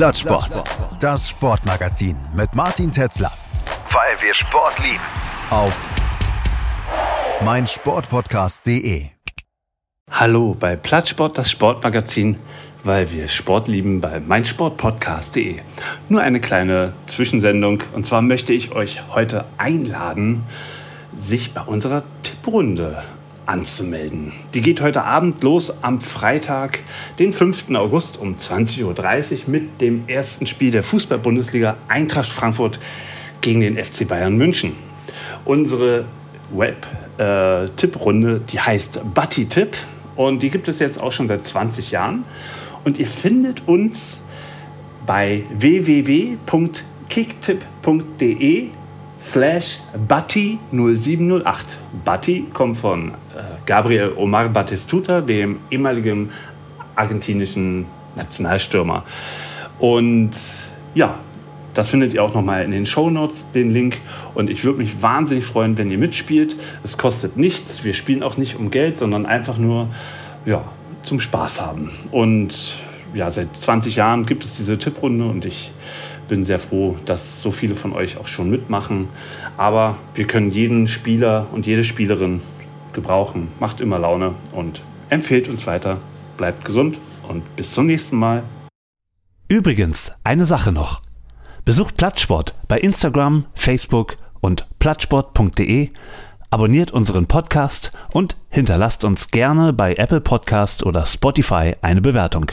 Plattsport. Das Sportmagazin mit Martin Tetzler. Weil wir Sport lieben. Auf meinsportpodcast.de. Hallo bei Plattsport, das Sportmagazin, weil wir Sport lieben bei meinsportpodcast.de. Nur eine kleine Zwischensendung und zwar möchte ich euch heute einladen, sich bei unserer Tipprunde anzumelden. Die geht heute Abend los am Freitag, den 5. August um 20.30 Uhr mit dem ersten Spiel der Fußball-Bundesliga Eintracht Frankfurt gegen den FC Bayern München. Unsere Web-Tipprunde, äh, die heißt Buddy Tipp und die gibt es jetzt auch schon seit 20 Jahren. Und ihr findet uns bei www.kicktip.de slash Batti 0708. Batti kommt von äh, Gabriel Omar Batistuta, dem ehemaligen argentinischen Nationalstürmer. Und ja, das findet ihr auch nochmal in den Show Notes, den Link. Und ich würde mich wahnsinnig freuen, wenn ihr mitspielt. Es kostet nichts. Wir spielen auch nicht um Geld, sondern einfach nur ja, zum Spaß haben. Und ja, seit 20 Jahren gibt es diese Tipprunde und ich bin sehr froh, dass so viele von euch auch schon mitmachen. Aber wir können jeden Spieler und jede Spielerin gebrauchen. Macht immer Laune und empfehlt uns weiter. Bleibt gesund und bis zum nächsten Mal. Übrigens, eine Sache noch. Besucht Plattsport bei Instagram, Facebook und plattsport.de, abonniert unseren Podcast und hinterlasst uns gerne bei Apple Podcast oder Spotify eine Bewertung.